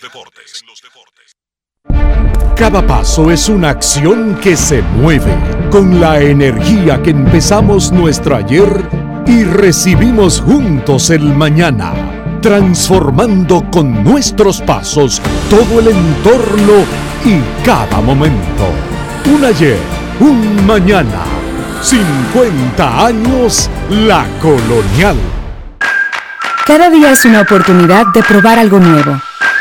deportes. Cada paso es una acción que se mueve con la energía que empezamos nuestro ayer y recibimos juntos el mañana, transformando con nuestros pasos todo el entorno y cada momento. Un ayer, un mañana, 50 años la colonial. Cada día es una oportunidad de probar algo nuevo.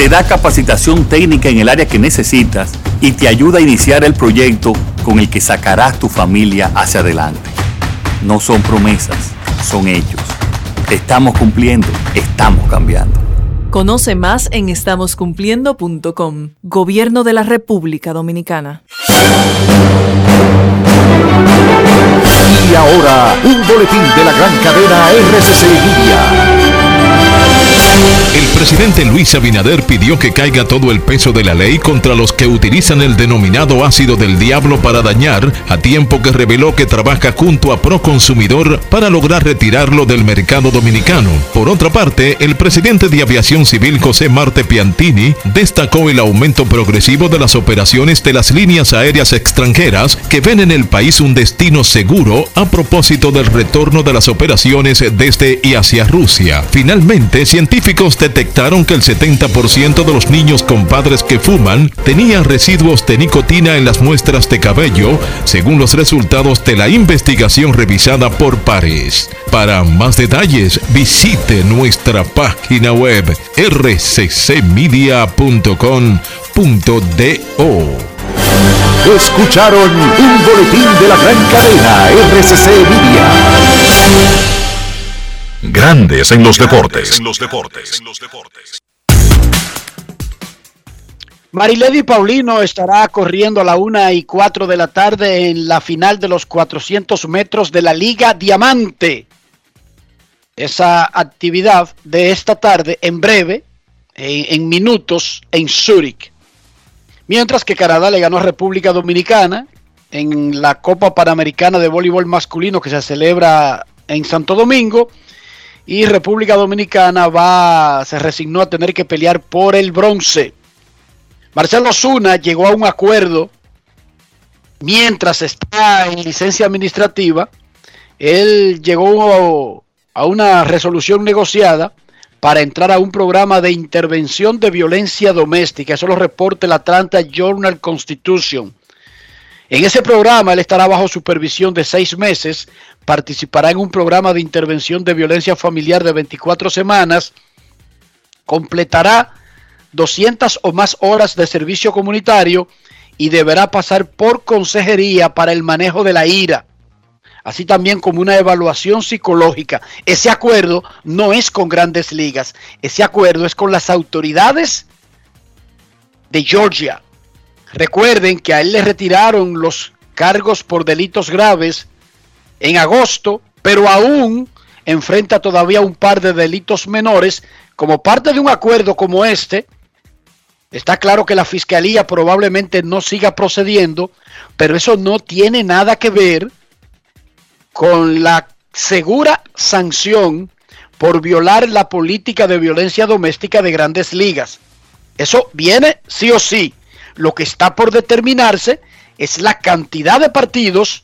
te da capacitación técnica en el área que necesitas y te ayuda a iniciar el proyecto con el que sacarás tu familia hacia adelante. No son promesas, son hechos. Estamos cumpliendo, estamos cambiando. Conoce más en estamoscumpliendo.com. Gobierno de la República Dominicana. Y ahora, un boletín de la gran cadena RCC Media. Presidente Luis Abinader pidió que caiga todo el peso de la ley contra los que utilizan el denominado ácido del diablo para dañar, a tiempo que reveló que trabaja junto a Proconsumidor para lograr retirarlo del mercado dominicano. Por otra parte, el presidente de Aviación Civil José Marte Piantini destacó el aumento progresivo de las operaciones de las líneas aéreas extranjeras que ven en el país un destino seguro a propósito del retorno de las operaciones desde y hacia Rusia. Finalmente, científicos detectaron que el 70% de los niños con padres que fuman tenían residuos de nicotina en las muestras de cabello, según los resultados de la investigación revisada por pares. Para más detalles, visite nuestra página web rccmedia.com.do. Escucharon un boletín de la gran cadena RCC Media. Grandes en los deportes. En los deportes. Marilady Paulino estará corriendo a la una y cuatro de la tarde en la final de los 400 metros de la Liga Diamante. Esa actividad de esta tarde, en breve, en, en minutos, en Zúrich. Mientras que Canadá le ganó a República Dominicana en la Copa Panamericana de Voleibol Masculino que se celebra en Santo Domingo y República Dominicana va, se resignó a tener que pelear por el bronce. Marcelo Zuna llegó a un acuerdo mientras está en licencia administrativa. Él llegó a una resolución negociada para entrar a un programa de intervención de violencia doméstica. Eso lo reporta el Atlanta Journal Constitution. En ese programa él estará bajo supervisión de seis meses, participará en un programa de intervención de violencia familiar de 24 semanas, completará 200 o más horas de servicio comunitario y deberá pasar por consejería para el manejo de la ira, así también como una evaluación psicológica. Ese acuerdo no es con grandes ligas, ese acuerdo es con las autoridades de Georgia Recuerden que a él le retiraron los cargos por delitos graves en agosto, pero aún enfrenta todavía un par de delitos menores. Como parte de un acuerdo como este, está claro que la fiscalía probablemente no siga procediendo, pero eso no tiene nada que ver con la segura sanción por violar la política de violencia doméstica de grandes ligas. Eso viene sí o sí. Lo que está por determinarse es la cantidad de partidos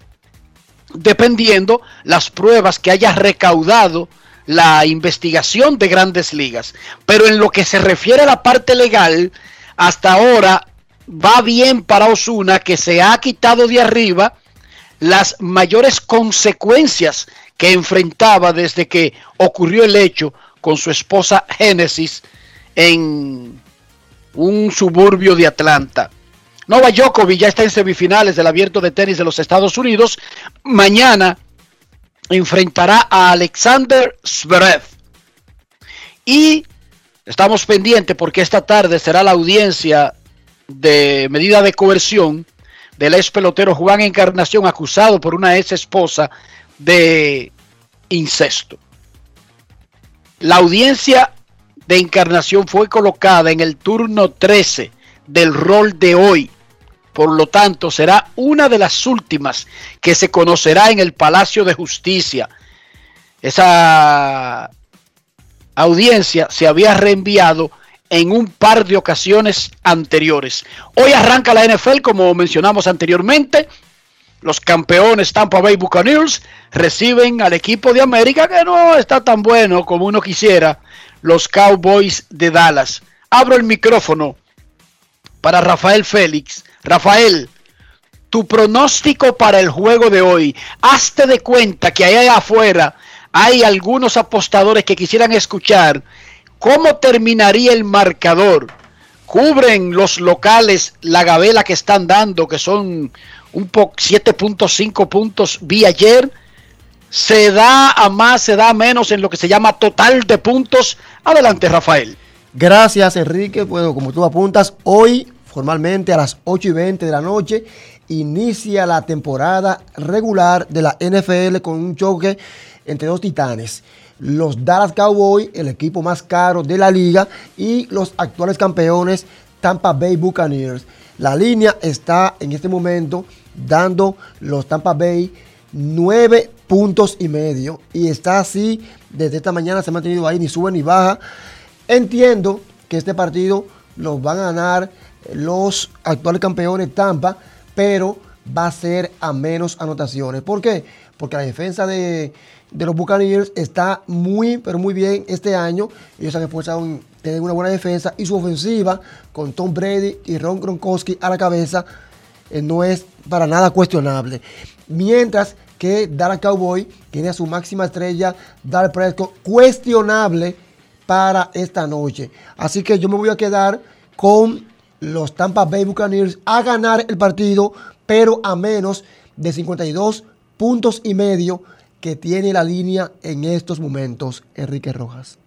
dependiendo las pruebas que haya recaudado la investigación de grandes ligas. Pero en lo que se refiere a la parte legal, hasta ahora va bien para Osuna que se ha quitado de arriba las mayores consecuencias que enfrentaba desde que ocurrió el hecho con su esposa Génesis en un suburbio de Atlanta. Nova Djokovic ya está en semifinales del abierto de tenis de los Estados Unidos. Mañana enfrentará a Alexander Zverev. Y estamos pendientes porque esta tarde será la audiencia de medida de coerción del ex pelotero Juan Encarnación acusado por una ex esposa de incesto. La audiencia de Encarnación fue colocada en el turno 13 del rol de hoy por lo tanto, será una de las últimas que se conocerá en el Palacio de Justicia. Esa audiencia se había reenviado en un par de ocasiones anteriores. Hoy arranca la NFL, como mencionamos anteriormente. Los campeones Tampa Bay Buccaneers reciben al equipo de América que no está tan bueno como uno quisiera, los Cowboys de Dallas. Abro el micrófono para Rafael Félix Rafael, tu pronóstico para el juego de hoy. Hazte de cuenta que allá afuera hay algunos apostadores que quisieran escuchar cómo terminaría el marcador. Cubren los locales la gavela que están dando, que son un poco 7.5 puntos vi ayer. Se da a más, se da a menos en lo que se llama total de puntos. Adelante, Rafael. Gracias, Enrique. Bueno, como tú apuntas, hoy formalmente a las 8 y 20 de la noche. Inicia la temporada regular de la NFL con un choque entre dos titanes. Los Dallas Cowboys, el equipo más caro de la liga, y los actuales campeones Tampa Bay Buccaneers. La línea está en este momento dando los Tampa Bay 9 puntos y medio. Y está así desde esta mañana, se ha mantenido ahí, ni sube ni baja. Entiendo que este partido lo van a ganar los actuales campeones Tampa, pero va a ser a menos anotaciones. ¿Por qué? Porque la defensa de, los Buccaneers está muy, pero muy bien este año. Ellos han esforzado en una buena defensa y su ofensiva con Tom Brady y Ron Gronkowski a la cabeza eh, no es para nada cuestionable. Mientras que Dallas Cowboy tiene a su máxima estrella, Dallas Prescott, cuestionable para esta noche. Así que yo me voy a quedar con los Tampa Bay Buccaneers a ganar el partido, pero a menos de 52 puntos y medio que tiene la línea en estos momentos, Enrique Rojas.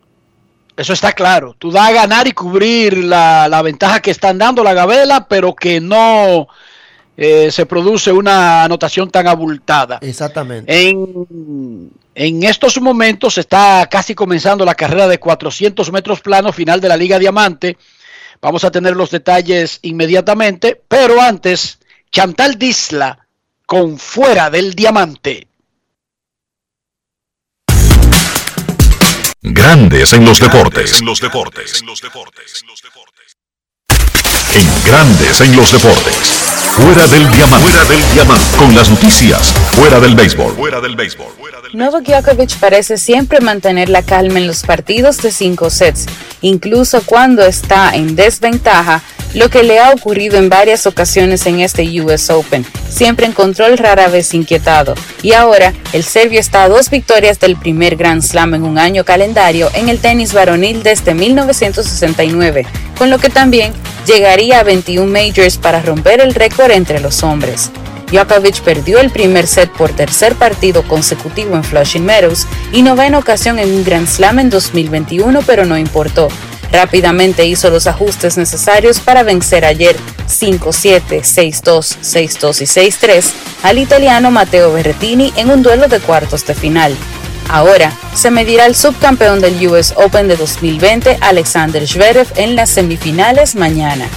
Eso está claro. Tú das a ganar y cubrir la, ventaja que están dando la Gabela, pero que no eh, se produce una anotación tan abultada. Exactamente. En, en estos momentos está casi comenzando la carrera de 400 metros plano final de la Liga Diamante. Vamos a tener los detalles inmediatamente, pero antes, Chantal Disla con Fuera del Diamante. Grandes en los deportes. En los deportes. En los deportes. En Grandes en los deportes. Fuera del diamante. Fuera del diamante. Con las noticias. Fuera del béisbol. Fuera del béisbol. Novak Djokovic parece siempre mantener la calma en los partidos de cinco sets, incluso cuando está en desventaja, lo que le ha ocurrido en varias ocasiones en este US Open, siempre en control rara vez inquietado. Y ahora, el serbio está a dos victorias del primer Grand Slam en un año calendario en el tenis varonil desde 1969, con lo que también llegaría a 21 majors para romper el récord entre los hombres. Djokovic perdió el primer set por tercer partido consecutivo en Flushing Meadows y novena ocasión en un Grand Slam en 2021, pero no importó. Rápidamente hizo los ajustes necesarios para vencer ayer 5-7, 6-2, 6-2 y 6-3 al italiano Matteo Berrettini en un duelo de cuartos de final. Ahora se medirá el subcampeón del US Open de 2020, Alexander Zverev, en las semifinales mañana.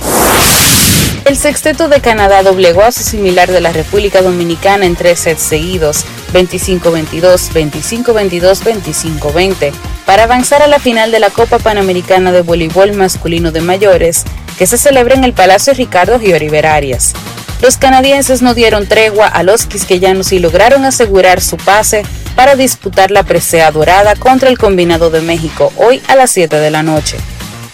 El sexteto de Canadá doblegó a su similar de la República Dominicana en tres sets seguidos, 25-22, 25-22, 25-20, para avanzar a la final de la Copa Panamericana de Voleibol Masculino de Mayores, que se celebra en el Palacio Ricardo Giori Arias. Los canadienses no dieron tregua a los quisqueyanos y lograron asegurar su pase para disputar la presea dorada contra el combinado de México hoy a las 7 de la noche.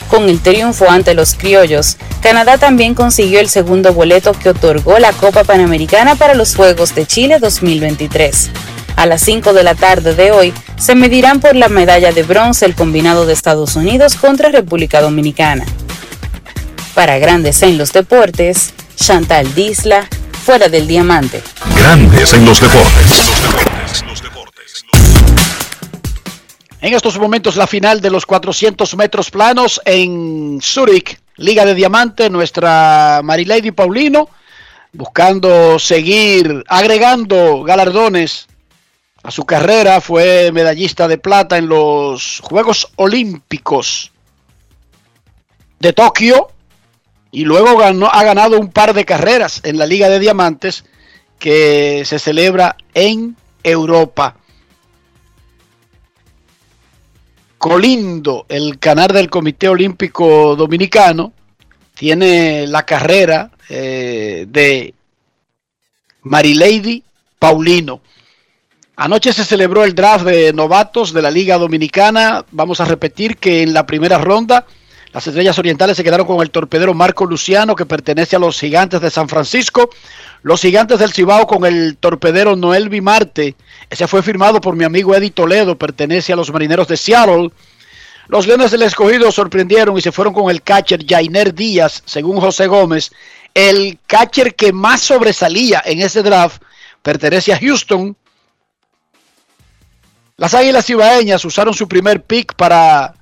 Con el triunfo ante los criollos, Canadá también consiguió el segundo boleto que otorgó la Copa Panamericana para los Juegos de Chile 2023. A las 5 de la tarde de hoy se medirán por la medalla de bronce el combinado de Estados Unidos contra República Dominicana. Para Grandes en los Deportes, Chantal Disla, fuera del diamante. Grandes en los deportes. En estos momentos la final de los 400 metros planos en Zurich, Liga de Diamante, nuestra Marilady Paulino, buscando seguir agregando galardones a su carrera, fue medallista de plata en los Juegos Olímpicos de Tokio y luego ganó, ha ganado un par de carreras en la Liga de Diamantes que se celebra en Europa. Colindo, el canal del Comité Olímpico Dominicano, tiene la carrera eh, de Marilady Paulino. Anoche se celebró el draft de novatos de la Liga Dominicana. Vamos a repetir que en la primera ronda las Estrellas Orientales se quedaron con el torpedero Marco Luciano, que pertenece a los Gigantes de San Francisco. Los Gigantes del Cibao con el torpedero Noel Bimarte. Ese fue firmado por mi amigo Eddie Toledo, pertenece a los Marineros de Seattle. Los Leones del Escogido sorprendieron y se fueron con el catcher Jainer Díaz, según José Gómez. El catcher que más sobresalía en ese draft pertenece a Houston. Las Águilas Cibaeñas usaron su primer pick para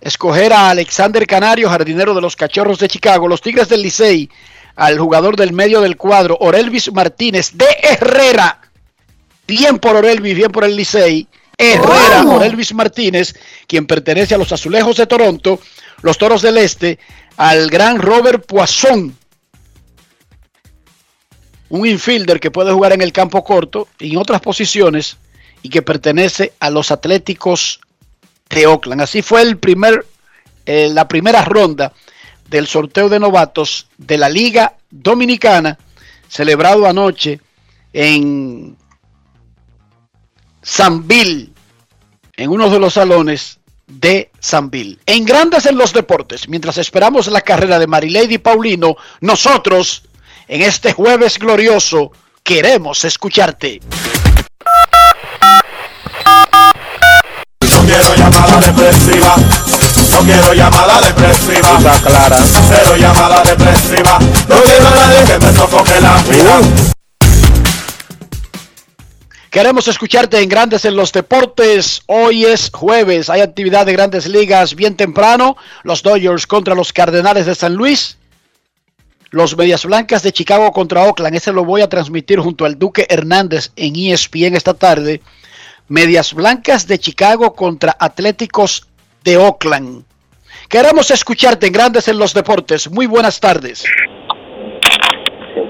escoger a Alexander Canario, jardinero de los Cachorros de Chicago. Los Tigres del Licey al jugador del medio del cuadro, Orelvis Martínez de Herrera. Bien por Orelvis, bien por el Licey. Herrera, Orelvis Martínez, quien pertenece a los Azulejos de Toronto, los Toros del Este, al gran Robert Poisson, un infielder que puede jugar en el campo corto y en otras posiciones y que pertenece a los Atléticos de Oakland. Así fue el primer, eh, la primera ronda del sorteo de novatos de la Liga Dominicana, celebrado anoche en Sanville, en uno de los salones de Sanville. En Grandes en los Deportes, mientras esperamos la carrera de Marilady Paulino, nosotros, en este jueves glorioso, queremos escucharte. Quiero llamada depresiva. clara. Cero llamada depresiva. No quiero a nadie que me sofoque la vida. Queremos escucharte en Grandes en los Deportes. Hoy es jueves. Hay actividad de grandes ligas bien temprano. Los Dodgers contra los Cardenales de San Luis. Los Medias Blancas de Chicago contra Oakland. Ese lo voy a transmitir junto al Duque Hernández en ESPN esta tarde. Medias Blancas de Chicago contra Atléticos de Oakland. Queremos escucharte en Grandes en los Deportes. Muy buenas tardes.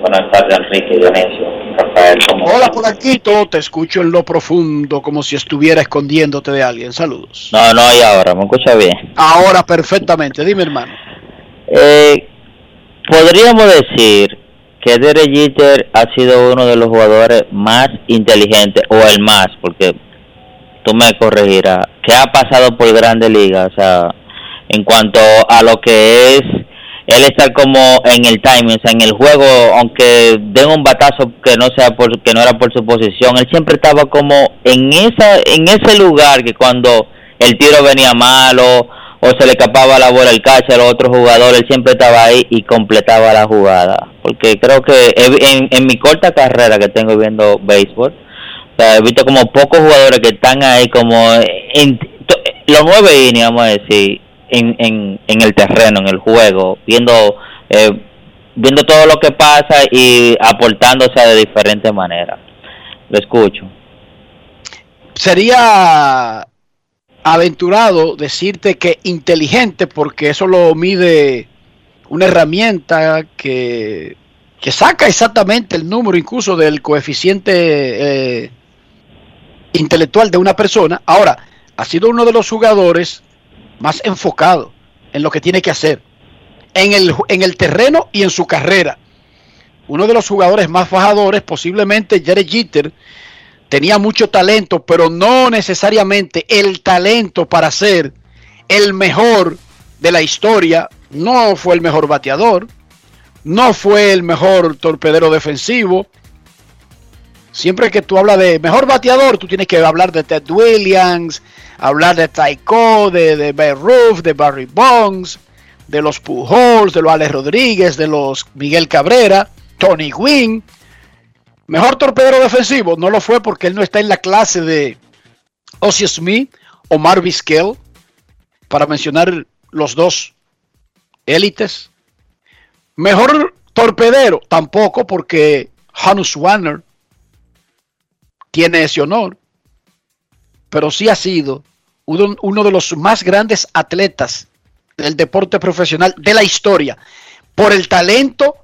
buenas tardes, Enrique Dionisio. Rafael, Hola, Polanquito. Te escucho en lo profundo, como si estuviera escondiéndote de alguien. Saludos. No, no, y ahora, ¿me escucha bien? Ahora, perfectamente. Dime, hermano. Eh, podríamos decir que Derek Jeter ha sido uno de los jugadores más inteligentes, o el más, porque tú me corregirás, que ha pasado por grandes ligas, o sea, en cuanto a lo que es él estar como en el timing, o sea, en el juego, aunque den un batazo que no sea por, que no era por su posición, él siempre estaba como en esa, en ese lugar que cuando el tiro venía malo o se le escapaba la bola al catcher o otro jugador, él siempre estaba ahí y completaba la jugada. Porque creo que en, en mi corta carrera que tengo viendo béisbol, he visto como pocos jugadores que están ahí como en, los nueve innings, vamos a decir, en, en, en el terreno, en el juego, viendo eh, viendo todo lo que pasa y aportándose de diferentes maneras. Lo escucho. Sería aventurado decirte que inteligente, porque eso lo mide una herramienta que, que saca exactamente el número incluso del coeficiente eh, intelectual de una persona. Ahora, ha sido uno de los jugadores más enfocado en lo que tiene que hacer, en el, en el terreno y en su carrera. Uno de los jugadores más fajadores, posiblemente Jared Jeter, tenía mucho talento, pero no necesariamente el talento para ser el mejor de la historia. No fue el mejor bateador, no fue el mejor torpedero defensivo. Siempre que tú hablas de mejor bateador, tú tienes que hablar de Ted Williams, hablar de Taiko, de, de Babe Ruth, de Barry Bonds, de los Pujols, de los Alex Rodríguez, de los Miguel Cabrera, Tony Gwynn. Mejor torpedero defensivo, no lo fue porque él no está en la clase de Ozzy Smith o Marvis Kell, para mencionar los dos élites. Mejor torpedero, tampoco porque Hanus Warner tiene ese honor, pero sí ha sido uno, de los más grandes atletas del deporte profesional de la historia, por el talento,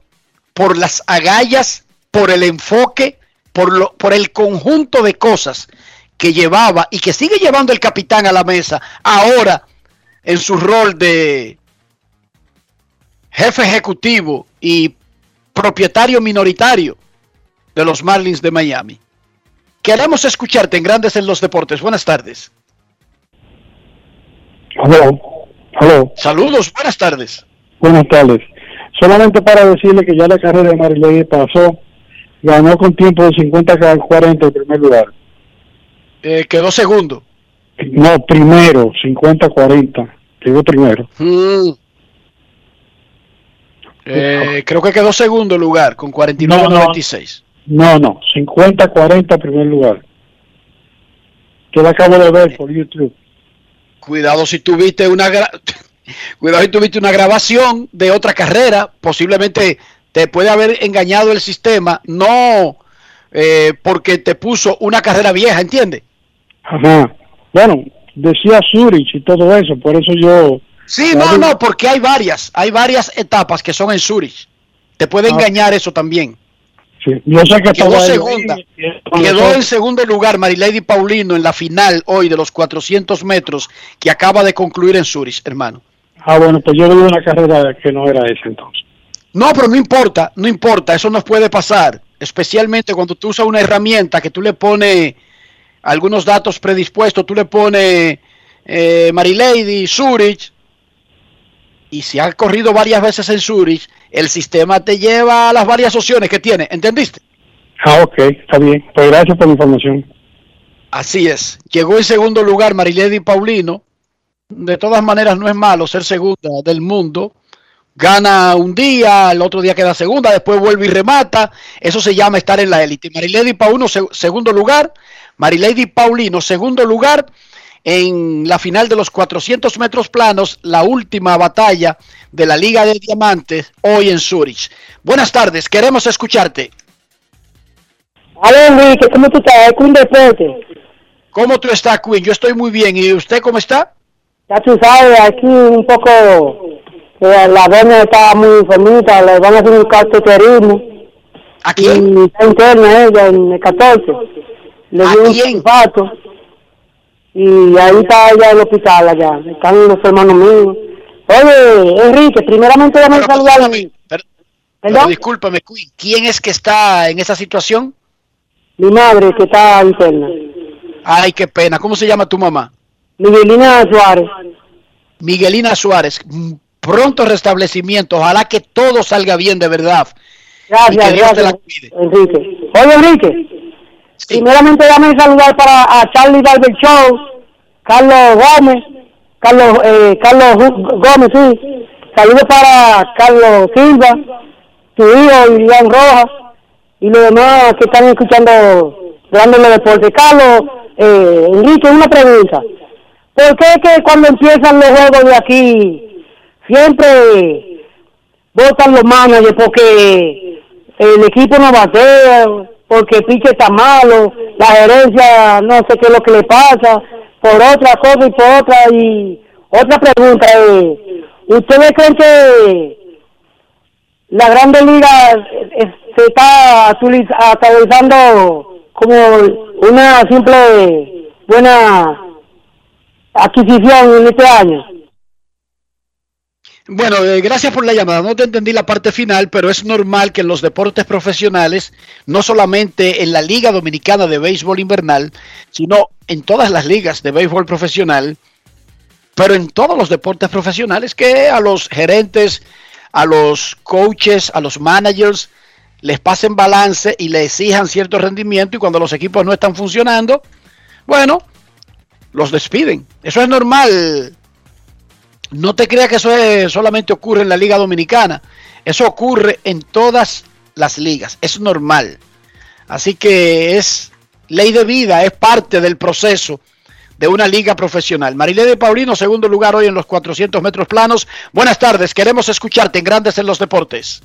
por las agallas por el enfoque, por, lo, por el conjunto de cosas que llevaba y que sigue llevando el capitán a la mesa ahora en su rol de jefe ejecutivo y propietario minoritario de los Marlins de Miami. Queremos escucharte en Grandes en los Deportes. Buenas tardes. Hello. Hello. Saludos, buenas tardes. Buenas tardes. Solamente para decirle que ya la carrera de Marilady pasó ganó con tiempo de 50 a 40 en primer lugar. Eh, quedó segundo. No, primero, 50 a 40. Quedó primero. Mm. Eh, creo que quedó segundo lugar con 49 No, no. 96. No, no, 50 a 40 en primer lugar. Yo la acabo de ver por YouTube. Cuidado si tuviste una gra- cuidado si tuviste una grabación de otra carrera, posiblemente te puede haber engañado el sistema, no eh, porque te puso una carrera vieja, ¿entiendes? Ajá. Bueno, decía Zurich y todo eso, por eso yo... Sí, no, no, porque hay varias, hay varias etapas que son en Zurich. Te puede Ah. engañar eso también. Sí, yo sé que Quedó ahí. en segundo lugar Marilady Paulino en la final hoy de los 400 metros que acaba de concluir en Zurich, hermano. Ah, bueno, pues yo vi una carrera que no era esa entonces. No, pero no importa, no importa, eso nos puede pasar, especialmente cuando tú usas una herramienta que tú le pones algunos datos predispuestos, tú le pones eh, Marilady, Zurich, y si has corrido varias veces en Zurich, el sistema te lleva a las varias opciones que tiene, ¿entendiste? Ah, ok, está bien. Pues gracias por la información. Así es. Llegó en segundo lugar Marilady Paulino. De todas maneras, no es malo ser segunda del mundo. Gana un día, el otro día queda segunda, después vuelve y remata. Eso se llama estar en la élite. Marilady Paulino, se- segundo lugar. Marilady Paulino, segundo lugar en la final de los 400 metros planos, la última batalla de la Liga de Diamantes, hoy en Zurich. Buenas tardes, queremos escucharte. Hola Enrique, ¿cómo tú estás? Es un deporte. ¿Cómo tú estás, Queen? Yo estoy muy bien. ¿Y usted cómo está? Ya tú sabes, aquí un poco, eh, la doña está muy enfermita, le van a hacer un cateterismo. ¿A quién? Y está interna ella en el 14. Le dio un infarto. Y ahí está ella en el hospital allá. Están los hermanos míos. Oye, Enrique, primeramente dame saludar a mi, Pero discúlpame. ¿Quién es que está en esa situación? mi madre que está interna. Ay, qué pena. ¿Cómo se llama tu mamá? Miguelina Suárez. Miguelina Suárez. Mm, Pronto restablecimiento. Ojalá que todo salga bien de verdad. y Gracias, que Dios te la gracias, Enrique. Oye, Enrique, primeramente dame saludar para a Charlie Barber Show, Carlos Gómez, Carlos, eh, Carlos Gómez, sí. Saludos para Carlos Silva, tu hijo Ilian Rojas y los demás que están escuchando Grandes Deportes. Carlos, eh, Enrique, una pregunta. ¿Por qué es que cuando empiezan los juegos de aquí siempre votan los managers porque el equipo no batea, porque piche está malo, la gerencia no sé qué es lo que le pasa, por otra cosa y por otra. Y otra pregunta es, ¿ustedes creen que la Grande Liga eh, se está actualizando como una simple buena adquisición en este año. Bueno, eh, gracias por la llamada. No te entendí la parte final, pero es normal que en los deportes profesionales, no solamente en la Liga Dominicana de Béisbol Invernal, sino en todas las ligas de béisbol profesional, pero en todos los deportes profesionales, que a los gerentes, a los coaches, a los managers, les pasen balance y le exijan cierto rendimiento y cuando los equipos no están funcionando, bueno, los despiden. Eso es normal no te creas que eso solamente ocurre en la Liga Dominicana. Eso ocurre en todas las ligas. Es normal. Así que es ley de vida, es parte del proceso de una liga profesional. Marilene Paulino, segundo lugar hoy en los 400 metros planos. Buenas tardes, queremos escucharte en Grandes en los Deportes.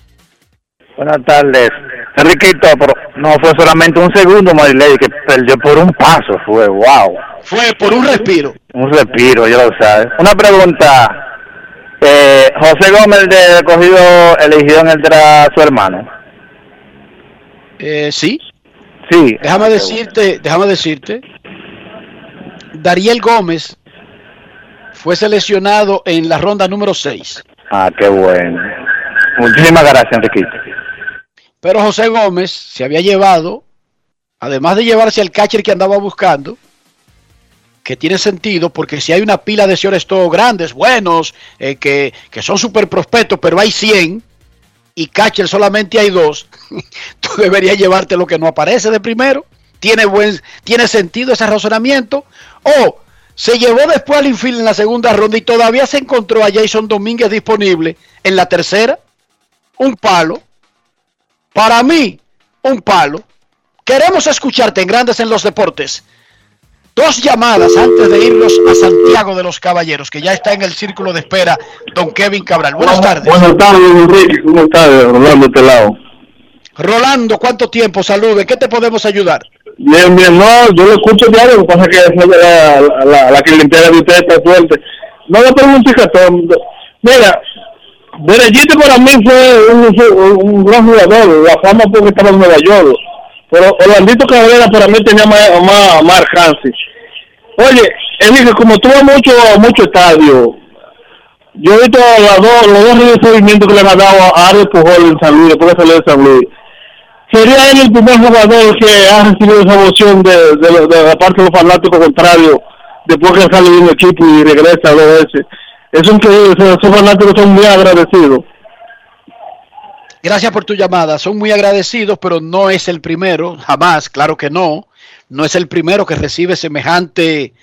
Buenas tardes. Enriquito, no fue solamente un segundo, Marilady, que perdió por un paso, fue wow. Fue por un respiro. Un respiro, ya lo sabes. Una pregunta. Eh, José Gómez de recogido eligió en el a su hermano. Eh, sí. Sí. Déjame decirte, déjame decirte. Dariel Gómez fue seleccionado en la ronda número 6. Ah, qué bueno. Muchísimas gracias, Enriquito. Pero José Gómez se había llevado, además de llevarse al catcher que andaba buscando, que tiene sentido porque si hay una pila de señores todos grandes, buenos, eh, que, que, son super prospectos, pero hay 100 y catcher solamente hay dos, tú deberías llevarte lo que no aparece de primero. ¿Tiene, buen, ¿Tiene sentido ese razonamiento? O se llevó después al infield en la segunda ronda y todavía se encontró a Jason Domínguez disponible en la tercera. Un palo. Para mí, un palo. Queremos escucharte en Grandes en los Deportes. Dos llamadas antes de irnos a Santiago de los Caballeros, que ya está en el círculo de espera, don Kevin Cabral. Buenas tardes. Buenas tardes, Enrique. ¿Cómo estás, Rolando, este lado? Rolando, ¿cuánto tiempo? Salude. ¿Qué te podemos ayudar? Bien, bien. No, yo lo escucho diario. Lo que pasa es que la, la, la clientela de ustedes está fuerte. No le pregunto, Mira, Derechito para mí fue un, un, gran jugador, la fama porque estaba en Nueva York. Pero Orlandito Cabrera para mí tenía más, más, más alcance. Oye, Enrique, como tuvo mucho, mucho estadio, yo he visto los dos, los dos recibimientos que le ha dado a Ariel Pujol en San Luis, después de salir de San. Sería él el primer jugador que ha recibido esa emoción de, de, la parte de los fanáticos contrarios después que sale de un equipo y regresa a veces es increíble, esos fanáticos son muy agradecidos. Gracias por tu llamada, son muy agradecidos, pero no es el primero, jamás, claro que no, no es el primero que recibe semejante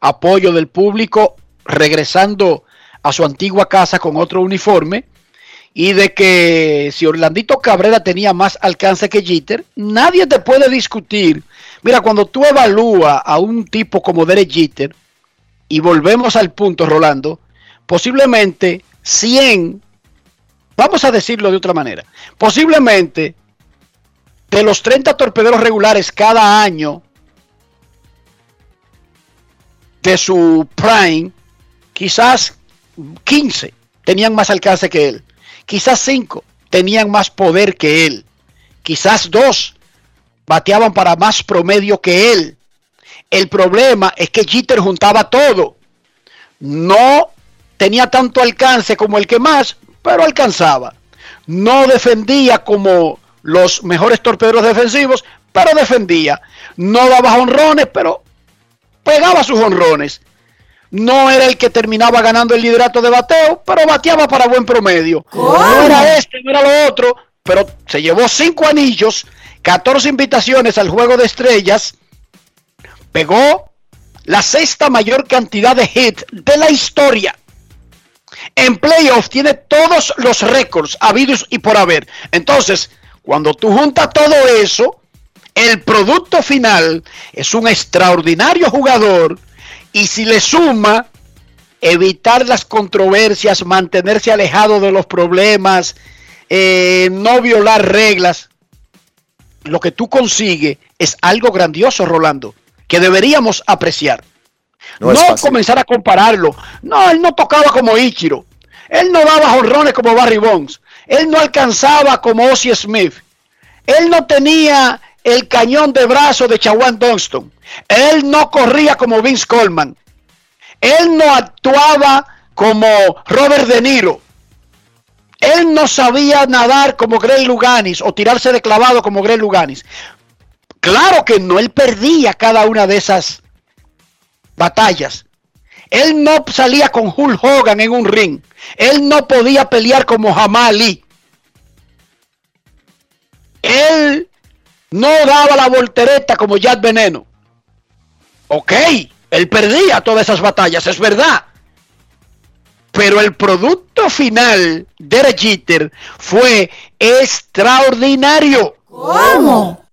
apoyo del público regresando a su antigua casa con otro uniforme. Y de que si Orlandito Cabrera tenía más alcance que Jeter, nadie te puede discutir. Mira, cuando tú evalúas a un tipo como Derek Jeter, y volvemos al punto, Rolando, posiblemente 100, vamos a decirlo de otra manera, posiblemente de los 30 torpederos regulares cada año de su prime, quizás 15 tenían más alcance que él, quizás 5 tenían más poder que él, quizás 2 bateaban para más promedio que él. El problema es que Jeter juntaba todo. No tenía tanto alcance como el que más, pero alcanzaba. No defendía como los mejores torpederos defensivos, pero defendía. No daba honrones, pero pegaba sus honrones. No era el que terminaba ganando el liderato de bateo, pero bateaba para buen promedio. No era este, no era lo otro, pero se llevó cinco anillos, 14 invitaciones al juego de estrellas, pegó la sexta mayor cantidad de hits de la historia en playoffs tiene todos los récords habidos y por haber. Entonces, cuando tú juntas todo eso, el producto final es un extraordinario jugador y si le suma evitar las controversias, mantenerse alejado de los problemas, eh, no violar reglas, lo que tú consigues es algo grandioso, Rolando, que deberíamos apreciar. No, comenzar a compararlo. No, él no tocaba como Ichiro. Él no daba jorrones como Barry Bonds. Él no alcanzaba como Ozzy Smith. Él no tenía el cañón de brazo de Chawan Dunston. Él no corría como Vince Coleman. Él no actuaba como Robert De Niro. Él no sabía nadar como Greg Luganis o tirarse de clavado como Greg Luganis. Claro que no, él perdía cada una de esas batallas. Él no salía con Hulk Hogan en un ring. Él no podía pelear como Jamal Ali. Él no daba la voltereta como Jack Veneno. Ok, él perdía todas esas batallas, es verdad. Pero el producto final de Jeter fue extraordinario. ¿Cómo?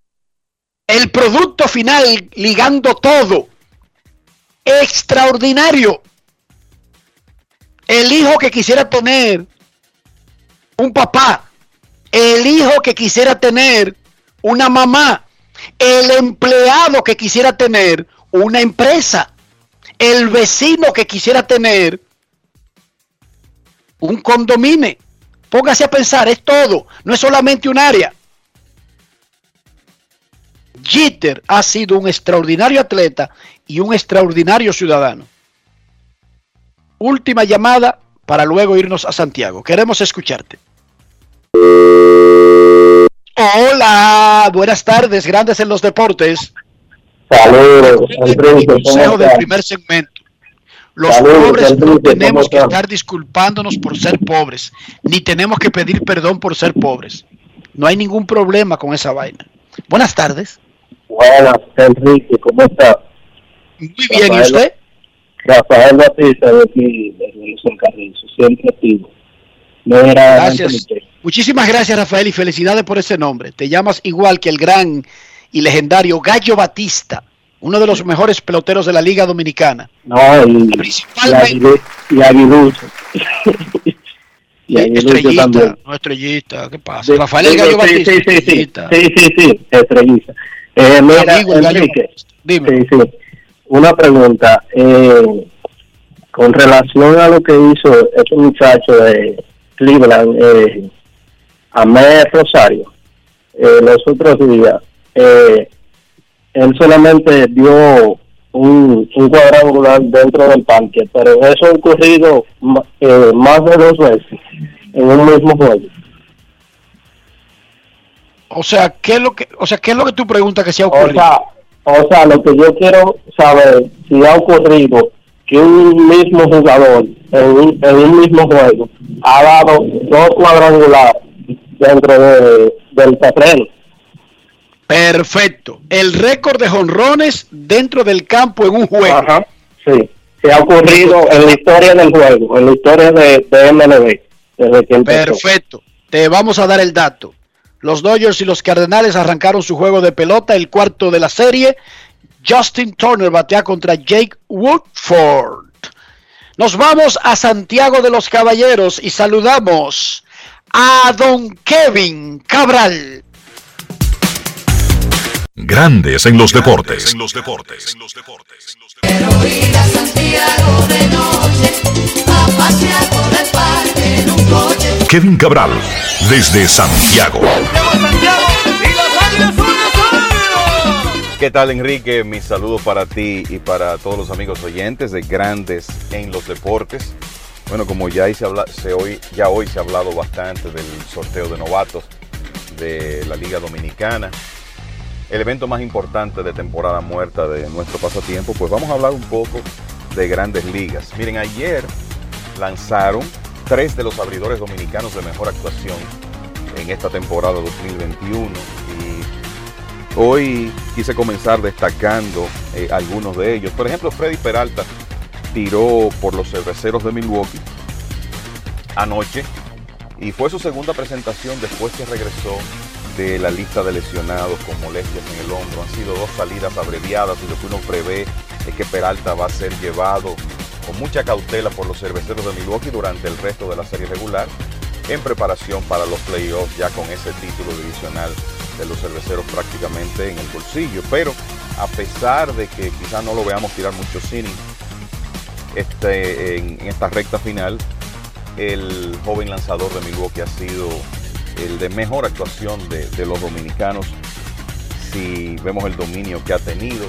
El producto final ligando todo. Extraordinario. El hijo que quisiera tener un papá. El hijo que quisiera tener una mamá. El empleado que quisiera tener una empresa. El vecino que quisiera tener un condominio. Póngase a pensar, es todo, no es solamente un área. Jeter ha sido un extraordinario atleta y un extraordinario ciudadano. Última llamada para luego irnos a Santiago. Queremos escucharte. Hola, buenas tardes, grandes en los deportes. Saludos, Consejo del primer segmento. Los pobres no tenemos que estar disculpándonos por ser pobres, ni tenemos que pedir perdón por ser pobres. No hay ningún problema con esa vaina. Buenas tardes. Buenas, Enrique, ¿cómo está? Muy bien, ¿y usted? Rafael Batista de aquí, de San Carrizo, siempre activo. Gracias. Muchísimas gracias, Rafael, y felicidades por ese nombre. Te llamas igual que el gran y legendario Gallo Batista uno de los mejores peloteros de la Liga Dominicana. No, y, Principalmente, y, Aguilucho. y también. No, estrellita, ¿qué pasa? Rafael el Gallo Batista. Sí, sí, sí, sí, sí, sí, estrellita. Eh, mira, Amigo, Enrique, dime. Sí, sí. Una pregunta. Eh, con relación a lo que hizo ese muchacho de Cleveland, eh, Amé Rosario, eh, los otros días, eh, él solamente dio un, un, cuadrangular dentro del parque, pero eso ha ocurrido eh, más de dos veces en un mismo juego. O sea, ¿qué es lo que, o sea, ¿qué es lo que tú preguntas que se ha ocurrido? O sea, o sea, lo que yo quiero saber si ha ocurrido que un mismo jugador en un, en un mismo juego ha dado dos cuadrangulares dentro de, del terreno. Perfecto. El récord de jonrones dentro del campo en un juego. Ajá, sí. Se ha ocurrido en la historia del juego, en la historia de, de MLB. Desde Perfecto. Te vamos a dar el dato. Los Dodgers y los Cardenales arrancaron su juego de pelota, el cuarto de la serie. Justin Turner batea contra Jake Woodford. Nos vamos a Santiago de los Caballeros y saludamos a don Kevin Cabral. Grandes en los deportes. Kevin Cabral, desde Santiago. ¿Qué tal Enrique? Mis saludos para ti y para todos los amigos oyentes de Grandes en los Deportes. Bueno, como ya, se habla, se hoy, ya hoy se ha hablado bastante del sorteo de novatos de la Liga Dominicana el evento más importante de temporada muerta de nuestro pasatiempo, pues vamos a hablar un poco de grandes ligas. Miren, ayer lanzaron tres de los abridores dominicanos de mejor actuación en esta temporada 2021 y hoy quise comenzar destacando eh, algunos de ellos. Por ejemplo, Freddy Peralta tiró por los cerveceros de Milwaukee anoche y fue su segunda presentación después que regresó de la lista de lesionados con molestias en el hombro. Han sido dos salidas abreviadas y lo que uno prevé es que Peralta va a ser llevado con mucha cautela por los cerveceros de Milwaukee durante el resto de la serie regular en preparación para los playoffs ya con ese título divisional de los cerveceros prácticamente en el bolsillo. Pero a pesar de que quizás no lo veamos tirar mucho cine este, en esta recta final, el joven lanzador de Milwaukee ha sido el de mejor actuación de, los dominicanos. Si vemos el dominio que ha tenido,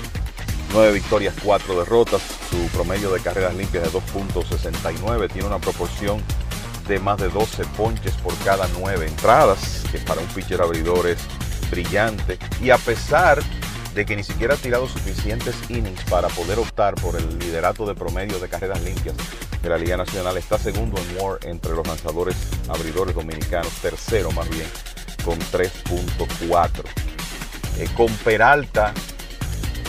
9 victorias, 4 derrotas, su promedio de carreras limpias de 2.69, tiene una proporción de más de 12 ponches por cada 9 entradas, que para un pitcher abridor es brillante. Y a pesar de que ni siquiera ha tirado suficientes innings para poder optar por el liderato de promedio de carreras limpias de la Liga Nacional, está segundo en WAR entre los lanzadores abridores dominicanos, tercero más bien, con 3.4. Eh, con Peralta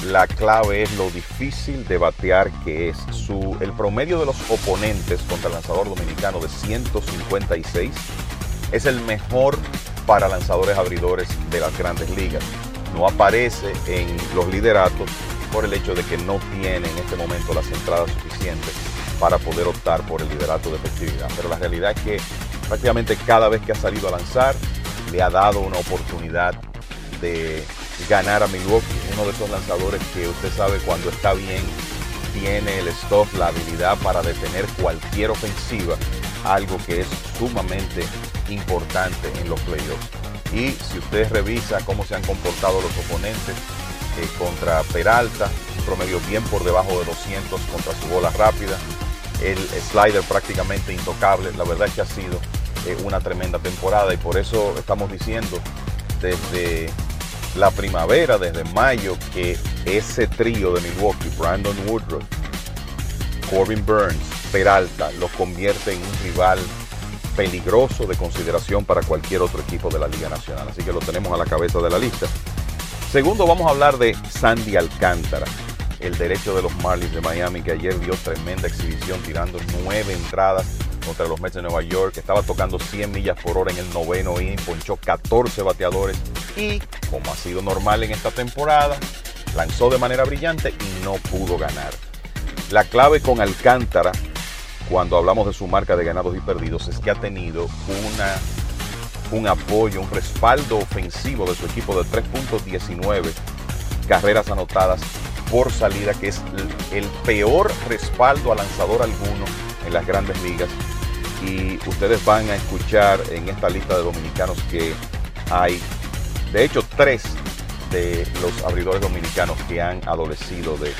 la clave es lo difícil de batear que es. Su, el promedio de los oponentes contra el lanzador dominicano de 156 es el mejor para lanzadores abridores de las grandes ligas. No aparece en los lideratos por el hecho de que no tiene en este momento las entradas suficientes para poder optar por el liderato de efectividad. Pero la realidad es que prácticamente cada vez que ha salido a lanzar le ha dado una oportunidad de ganar a Milwaukee, uno de esos lanzadores que usted sabe cuando está bien tiene el stop, la habilidad para detener cualquier ofensiva, algo que es sumamente importante en los playoffs. Y si usted revisa cómo se han comportado los oponentes eh, contra Peralta, un promedio bien por debajo de 200 contra su bola rápida, el slider prácticamente intocable, la verdad es que ha sido eh, una tremenda temporada y por eso estamos diciendo desde la primavera, desde mayo, que ese trío de Milwaukee, Brandon Woodruff, Corbin Burns, Peralta, lo convierte en un rival peligroso de consideración para cualquier otro equipo de la Liga Nacional. Así que lo tenemos a la cabeza de la lista. Segundo, vamos a hablar de Sandy Alcántara, el derecho de los Marlins de Miami, que ayer dio tremenda exhibición tirando nueve entradas contra los Mets de Nueva York, estaba tocando 100 millas por hora en el noveno inning, ponchó 14 bateadores y, como ha sido normal en esta temporada, lanzó de manera brillante y no pudo ganar. La clave con Alcántara, cuando hablamos de su marca de ganados y perdidos, es que ha tenido una, un apoyo, un respaldo ofensivo de su equipo de 3.19 carreras anotadas por salida, que es el peor respaldo a lanzador alguno en las grandes ligas. Y ustedes van a escuchar en esta lista de dominicanos que hay, de hecho, tres de los abridores dominicanos que han adolecido de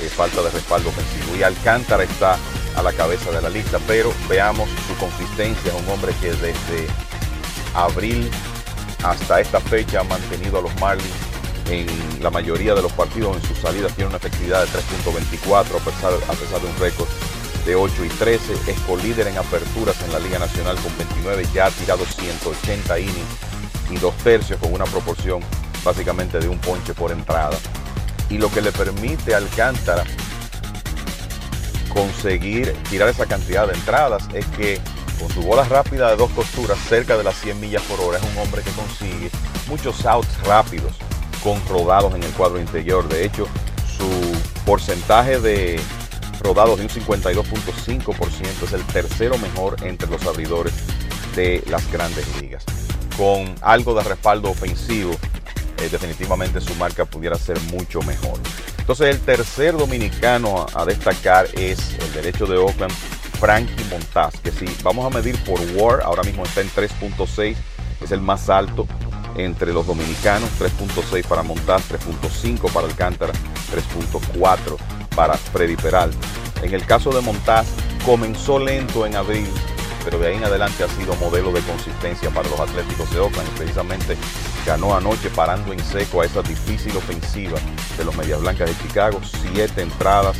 eh, falta de respaldo ofensivo. Y Alcántara está a la cabeza de la lista, pero veamos su consistencia. Es un hombre que desde abril hasta esta fecha ha mantenido a los Marlins en la mayoría de los partidos en sus salidas. Tiene una efectividad de 3.24 a pesar, a pesar de un récord de 8 y 13, es colíder en aperturas en la Liga Nacional con 29, ya ha tirado 180 innings y dos tercios con una proporción básicamente de un ponche por entrada. Y lo que le permite a Alcántara conseguir tirar esa cantidad de entradas es que con su bola rápida de dos costuras cerca de las 100 millas por hora es un hombre que consigue muchos outs rápidos con rodados en el cuadro interior. De hecho, su porcentaje de rodados de un 52.5%, es el tercero mejor entre los abridores de las grandes ligas. Con algo de respaldo ofensivo, eh, definitivamente su marca pudiera ser mucho mejor. Entonces el tercer dominicano a, destacar es el derecho de Oakland, Frankie Montaz, que si vamos a medir por WAR, ahora mismo está en 3.6, es el más alto entre los dominicanos, 3.6 para Montaz, 3.5 para Alcántara, 3.4 para Freddy Peralta. En el caso de Montaz, comenzó lento en abril, pero de ahí en adelante ha sido modelo de consistencia para los Atléticos de Oakland. Precisamente ganó anoche parando en seco a esa difícil ofensiva de los Medias Blancas de Chicago. Siete entradas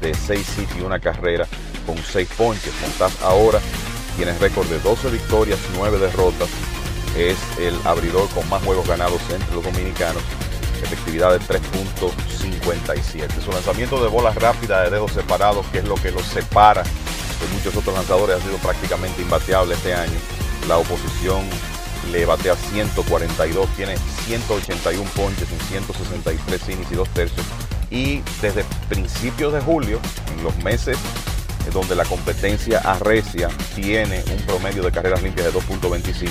de seis hits y una carrera con seis ponches. Montaz ahora tiene récord de 12 victorias, 9 derrotas. Es el abridor con más juegos ganados entre los dominicanos efectividad de 3.57. Su lanzamiento de bolas rápidas de dedos separados, que es lo que los separa de muchos otros lanzadores, ha sido prácticamente imbateable este año. La oposición le batea 142, tiene 181 ponches en 163 innings y dos tercios. Y desde principios de julio, en los meses donde la competencia arrecia, tiene un promedio de carreras limpias de 2.25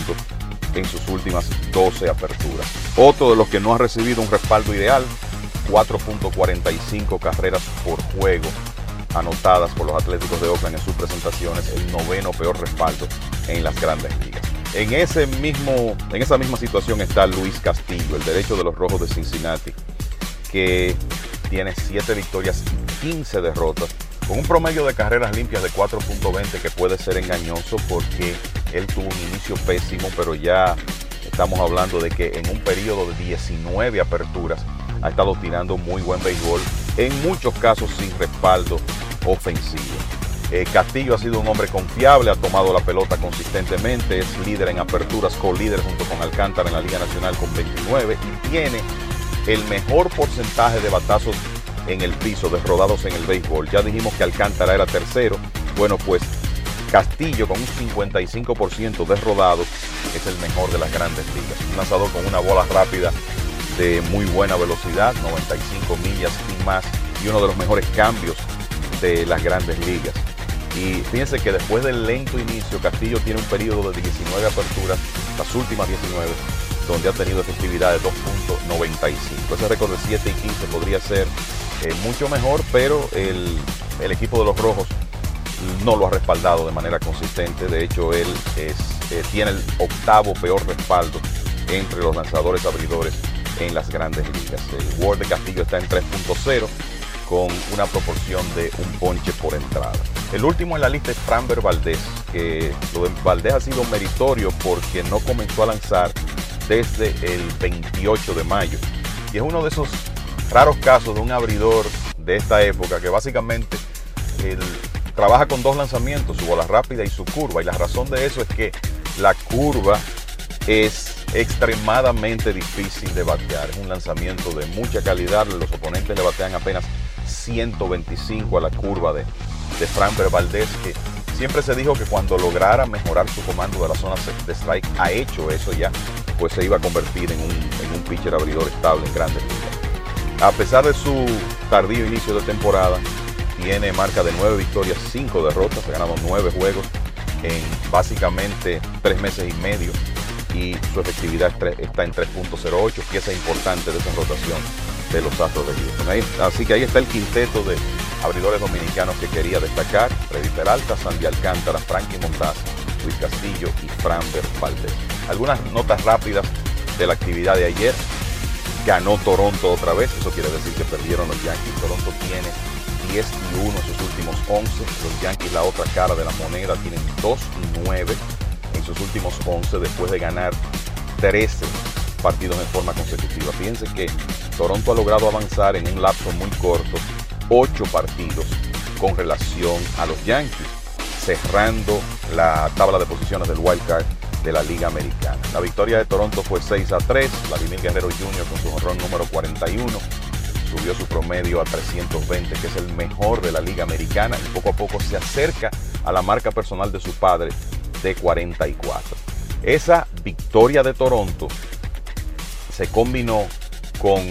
en sus últimas 12 aperturas. Otro de los que no ha recibido un respaldo ideal, 4.45 carreras por juego anotadas por los Atléticos de Oakland en sus presentaciones, el noveno peor respaldo en las grandes ligas. En, ese mismo, en esa misma situación está Luis Castillo, el derecho de los Rojos de Cincinnati, que tiene 7 victorias y 15 derrotas, con un promedio de carreras limpias de 4.20 que puede ser engañoso porque él tuvo un inicio pésimo, pero ya estamos hablando de que en un periodo de 19 aperturas ha estado tirando muy buen béisbol, en muchos casos sin respaldo ofensivo. Eh, Castillo ha sido un hombre confiable, ha tomado la pelota consistentemente, es líder en aperturas, co-líder junto con Alcántara en la Liga Nacional con 29 y tiene el mejor porcentaje de batazos en el piso, de rodados en el béisbol. Ya dijimos que Alcántara era tercero. Bueno, pues Castillo con un 55% de rodados es el mejor de las grandes ligas. Un lanzador con una bola rápida de muy buena velocidad, 95 millas y más, y uno de los mejores cambios de las grandes ligas. Y fíjense que después del lento inicio, Castillo tiene un periodo de 19 aperturas, las últimas 19, donde ha tenido efectividad de 2.95. Ese récord de 7 y 15 podría ser eh, mucho mejor, pero el, equipo de los Rojos no lo ha respaldado de manera consistente. De hecho, él es, eh, tiene el octavo peor respaldo entre los lanzadores abridores en las grandes ligas. El Ward de Castillo está en 3.0 con una proporción de un ponche por entrada. El último en la lista es Framber Valdés, que lo de Valdés ha sido meritorio porque no comenzó a lanzar desde el 28 de mayo. Y es uno de esos raros casos de un abridor de esta época que básicamente trabaja con dos lanzamientos, su bola rápida y su curva. Y la razón de eso es que la curva es extremadamente difícil de batear. Es un lanzamiento de mucha calidad. Los oponentes le batean apenas 125 a la curva de, de Framber Valdés, que siempre se dijo que cuando lograra mejorar su comando de la zona de strike, ha hecho eso ya, pues se iba a convertir en un, en un pitcher abridor estable en grandes ligas. A pesar de su tardío inicio de temporada, tiene marca de 9 victorias, 5 derrotas, ha ganado 9 juegos en básicamente 3 meses y medio y su efectividad está en 3.08, pieza importante de esa rotación de los Astros de Houston. así que ahí está el quinteto de abridores dominicanos que quería destacar. Freddy Peralta, Sandy Alcántara, Frankie Montaz, Luis Castillo y Framber Valdez. Algunas notas rápidas de la actividad de ayer. Ganó Toronto otra vez, eso quiere decir que perdieron los Yankees. Toronto tiene 10 y 1 en sus últimos 11. Los Yankees, la otra cara de la moneda, tienen 2 y 9 en sus últimos 11 después de ganar 13 partidos en forma consecutiva. Fíjense que Toronto ha logrado avanzar en un lapso muy corto 8 partidos con relación a los Yankees, cerrando la tabla de posiciones del wild card de la Liga Americana. La victoria de Toronto fue 6 a 3. Vladimir Guerrero Jr. con su honrón número 41 subió su promedio a 320, que es el mejor de la Liga Americana, y poco a poco se acerca a la marca personal de su padre de 44. Esa victoria de Toronto se combinó con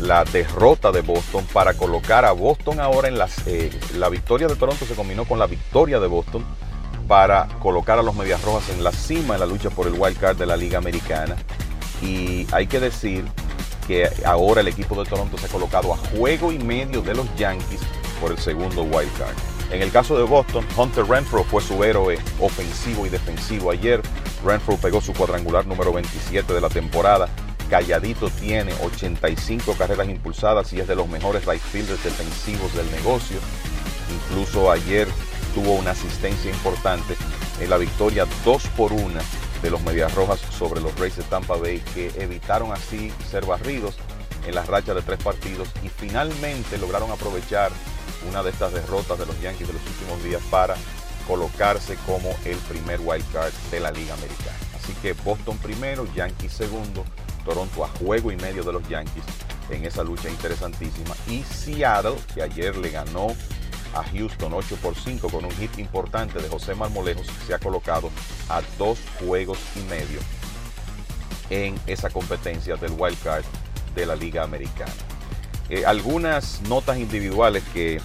la derrota de Boston para colocar a Boston ahora en las... Eh, la victoria de Toronto se combinó con la victoria de Boston para colocar a los Medias Rojas en la cima en la lucha por el wild card de la Liga Americana. Y hay que decir que ahora el equipo de Toronto se ha colocado a juego y medio de los Yankees por el segundo wild card. En el caso de Boston, Hunter Renfro fue su héroe ofensivo y defensivo ayer. Renfro pegó su cuadrangular número 27 de la temporada. Calladito tiene 85 carreras impulsadas y es de los mejores right fielders defensivos del negocio. Incluso ayer tuvo una asistencia importante en la victoria 2 por 1 de los Medias Rojas sobre los Rays de Tampa Bay que evitaron así ser barridos en las rachas de tres partidos y finalmente lograron aprovechar una de estas derrotas de los Yankees de los últimos días para colocarse como el primer wild card de la Liga Americana. Así que Boston primero, Yankees segundo, Toronto a juego y medio de los Yankees en esa lucha interesantísima. Y Seattle, que ayer le ganó a Houston 8 por 5 con un hit importante de José Marmolejos, se ha colocado a dos juegos y medio en esa competencia del wild card de la Liga Americana. Eh, algunas notas individuales que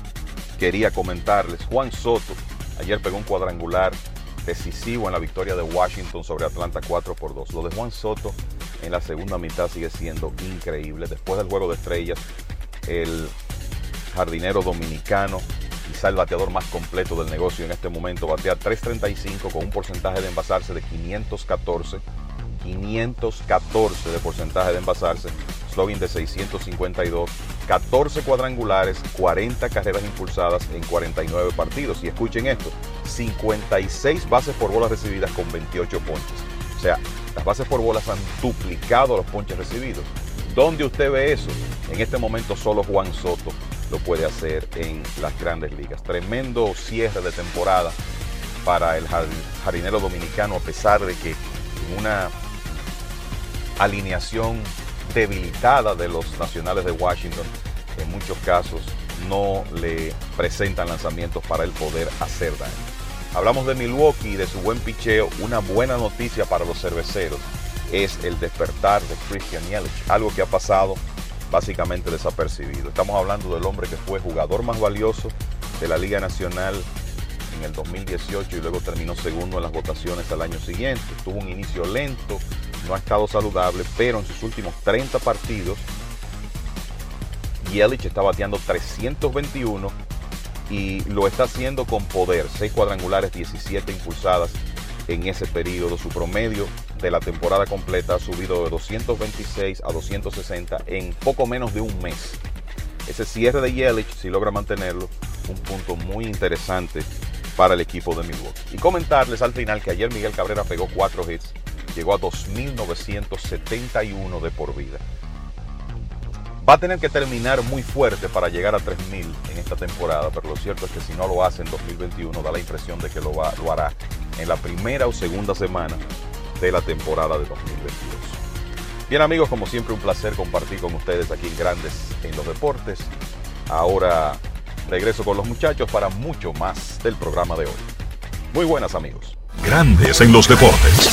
quería comentarles. Juan Soto ayer pegó un cuadrangular decisivo en la victoria de Washington sobre Atlanta 4 por 2. Lo de Juan Soto en la segunda mitad sigue siendo increíble. Después del juego de estrellas, el jardinero dominicano quizá el bateador más completo del negocio en este momento. Batea 335 con un porcentaje de envasarse de 514. 514 de porcentaje de envasarse. Slogan de 652. 14 cuadrangulares, 40 carreras impulsadas en 49 partidos. Y escuchen esto, 56 bases por bolas recibidas con 28 ponches. O sea, las bases por bolas han duplicado los ponches recibidos. ¿Dónde usted ve eso? En este momento solo Juan Soto lo puede hacer en las grandes ligas. Tremendo cierre de temporada para el jardinero dominicano, a pesar de que una alineación debilitada de los nacionales de Washington, en muchos casos no le presentan lanzamientos para el poder hacer daño. Hablamos de Milwaukee y de su buen picheo. Una buena noticia para los cerveceros es el despertar de Christian Yelich, algo que ha pasado básicamente desapercibido. Estamos hablando del hombre que fue jugador más valioso de la Liga Nacional en el 2018 y luego terminó segundo en las votaciones al año siguiente. Tuvo un inicio lento, no ha estado saludable, pero en sus últimos 30 partidos, Yelich está bateando 321 y lo está haciendo con poder. 6 cuadrangulares, 17 impulsadas en ese periodo. Su promedio de la temporada completa ha subido de 226 a 260 en poco menos de un mes. Ese cierre de Yelich, si logra mantenerlo, un punto muy interesante para el equipo de Milwaukee. Y comentarles al final que ayer Miguel Cabrera pegó 4 hits, llegó a 2.971 de por vida. Va a tener que terminar muy fuerte para llegar a 3.000 en esta temporada, pero lo cierto es que si no lo hace en 2021 da la impresión de que lo, va, lo hará en la primera o segunda semana de la temporada de 2022. Bien amigos, como siempre un placer compartir con ustedes aquí en Grandes en los Deportes. Ahora regreso con los muchachos para mucho más del programa de hoy. Muy buenas amigos. Grandes en los Deportes.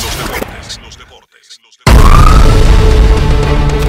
Un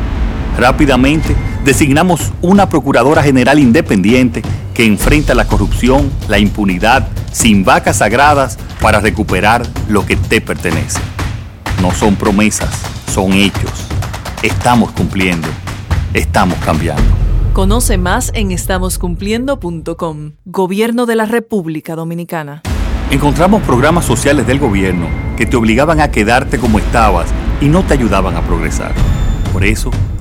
Rápidamente designamos una Procuradora General independiente que enfrenta la corrupción, la impunidad, sin vacas sagradas para recuperar lo que te pertenece. No son promesas, son hechos. Estamos cumpliendo, estamos cambiando. Conoce más en estamoscumpliendo.com. Gobierno de la República Dominicana. Encontramos programas sociales del gobierno que te obligaban a quedarte como estabas y no te ayudaban a progresar. Por eso,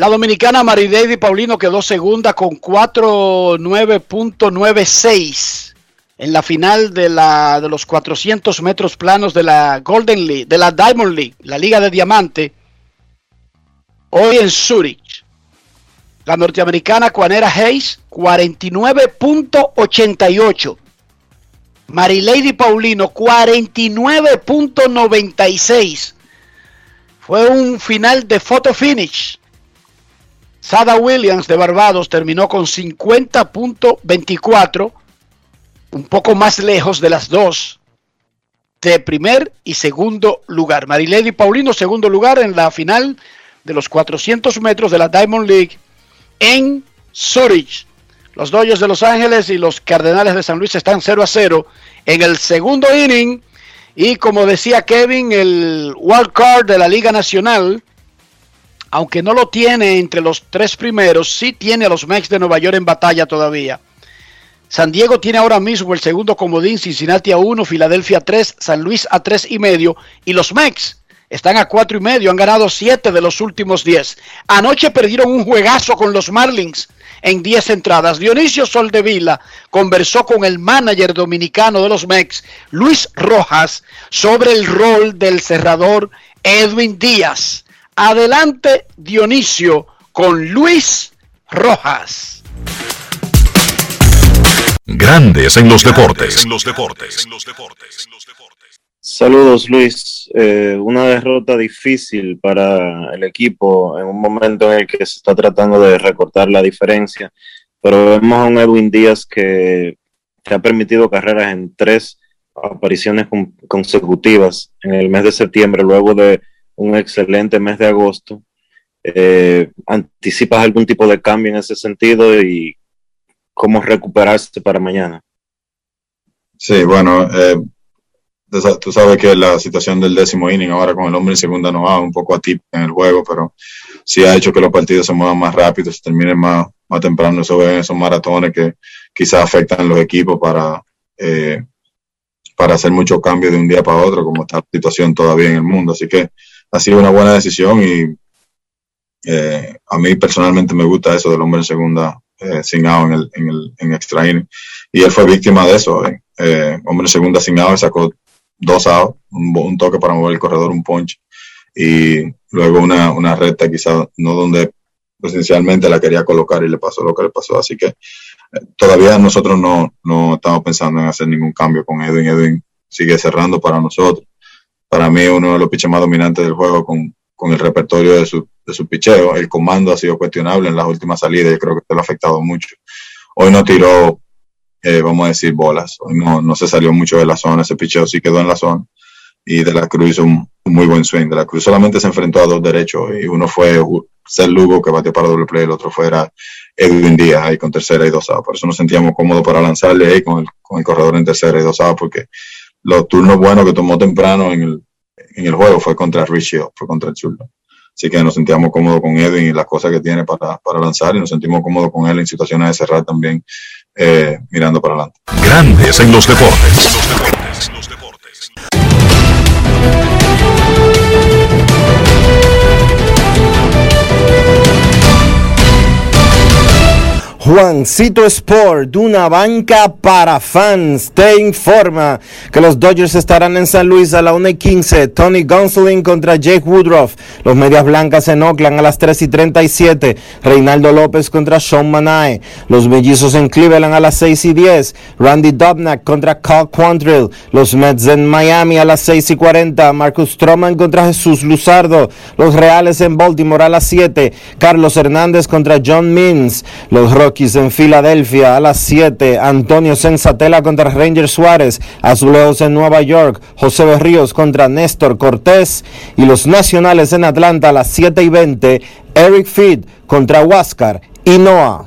La dominicana Maridavid Paulino quedó segunda con 4.9.96 en la final de, la, de los 400 metros planos de la Golden League, de la Diamond League, la Liga de Diamante, hoy en Zurich. La norteamericana Juanera Hayes, 49.88. Marilady Paulino 49.96. Fue un final de photo finish. Sada Williams de Barbados terminó con 50.24, un poco más lejos de las dos de primer y segundo lugar. Marilady Paulino, segundo lugar en la final de los 400 metros de la Diamond League en Zurich. Los Dodgers de Los Ángeles y los Cardenales de San Luis están 0 a 0 en el segundo inning. Y como decía Kevin, el wild card de la Liga Nacional, aunque no lo tiene entre los tres primeros, sí tiene a los Mets de Nueva York en batalla todavía. San Diego tiene ahora mismo el segundo comodín, Cincinnati a 1, Filadelfia a 3, San Luis a 3 y medio y los Mets están a 4 y medio, han ganado 7 de los últimos 10. Anoche perdieron un juegazo con los Marlins en 10 entradas. Dionisio Soldevila conversó con el manager dominicano de los Mets, Luis Rojas, sobre el rol del cerrador Edwin Díaz. Adelante, Dionisio, con Luis Rojas. Grandes en los deportes. Saludos Luis. Eh, una derrota difícil para el equipo en un momento en el que se está tratando de recortar la diferencia, pero vemos a un Edwin Díaz que, ha permitido carreras en tres apariciones consecutivas en el mes de septiembre, luego de un excelente mes de agosto. Eh, ¿Anticipas algún tipo de cambio en ese sentido y cómo recuperarse para mañana? Sí, bueno, eh, tú sabes que la situación del décimo inning ahora con el hombre en segunda no va un poco atípica en el juego, pero sí ha hecho que los partidos se muevan más rápido, se terminen más, más temprano, eso esos maratones que quizás afectan a los equipos para, eh, para hacer muchos cambios de un día para otro, como está la situación todavía en el mundo. Así que ha sido una buena decisión y eh, a mí personalmente me gusta eso del hombre en segunda eh, sin out en el, en el en extra inning. Y él fue víctima de eso. Eh, hombre en segunda sin out sacó dos outs, un, toque para mover el corredor, un punch, y luego una, una recta quizá no donde esencialmente la quería colocar y le pasó lo que le pasó. Así que eh, todavía nosotros no, no estamos pensando en hacer ningún cambio con Edwin. Edwin sigue cerrando para nosotros. Para mí uno de los piches más dominantes del juego con, con el repertorio de su, de su picheo. El comando ha sido cuestionable en las últimas salidas y creo que esto lo ha afectado mucho. Hoy no tiró eh, vamos a decir, bolas. No, no se salió mucho de la zona, ese picheo sí quedó en la zona. Y De la Cruz hizo un, muy buen swing. De la Cruz solamente se enfrentó a dos derechos y uno fue Ser Lugo que batió para doble play, el otro fuera Edwin Díaz ahí con tercera y dos A. Por eso nos sentíamos cómodos para lanzarle ahí con el, con el corredor en tercera y dos A porque los turnos buenos que tomó temprano en el, en el juego fue contra Richie, fue contra el Chuldo. Así que nos sentíamos cómodos con Edwin y las cosas que tiene para, para lanzar y nos sentimos cómodos con él en situaciones de cerrar también eh, mirando para adelante. Grandes en los deportes. Juancito Sport, una banca para fans, te informa que los Dodgers estarán en San Luis a la 1 y 15. Tony Gonsolin contra Jake Woodruff. Los Medias Blancas en Oakland a las 3 y 37. Reinaldo López contra Sean Manae. Los Mellizos en Cleveland a las 6 y 10. Randy Dobnak contra Carl Quantrill. Los Mets en Miami a las 6 y 40. Marcus Stroman contra Jesús Luzardo. Los Reales en Baltimore a las 7. Carlos Hernández contra John Means. Los en Filadelfia a las 7. Antonio Sensatela contra Ranger Suárez. Azulejos en Nueva York. José Berríos contra Néstor Cortés. Y los Nacionales en Atlanta a las 7 y 20. Eric Feed contra Huáscar y Noah.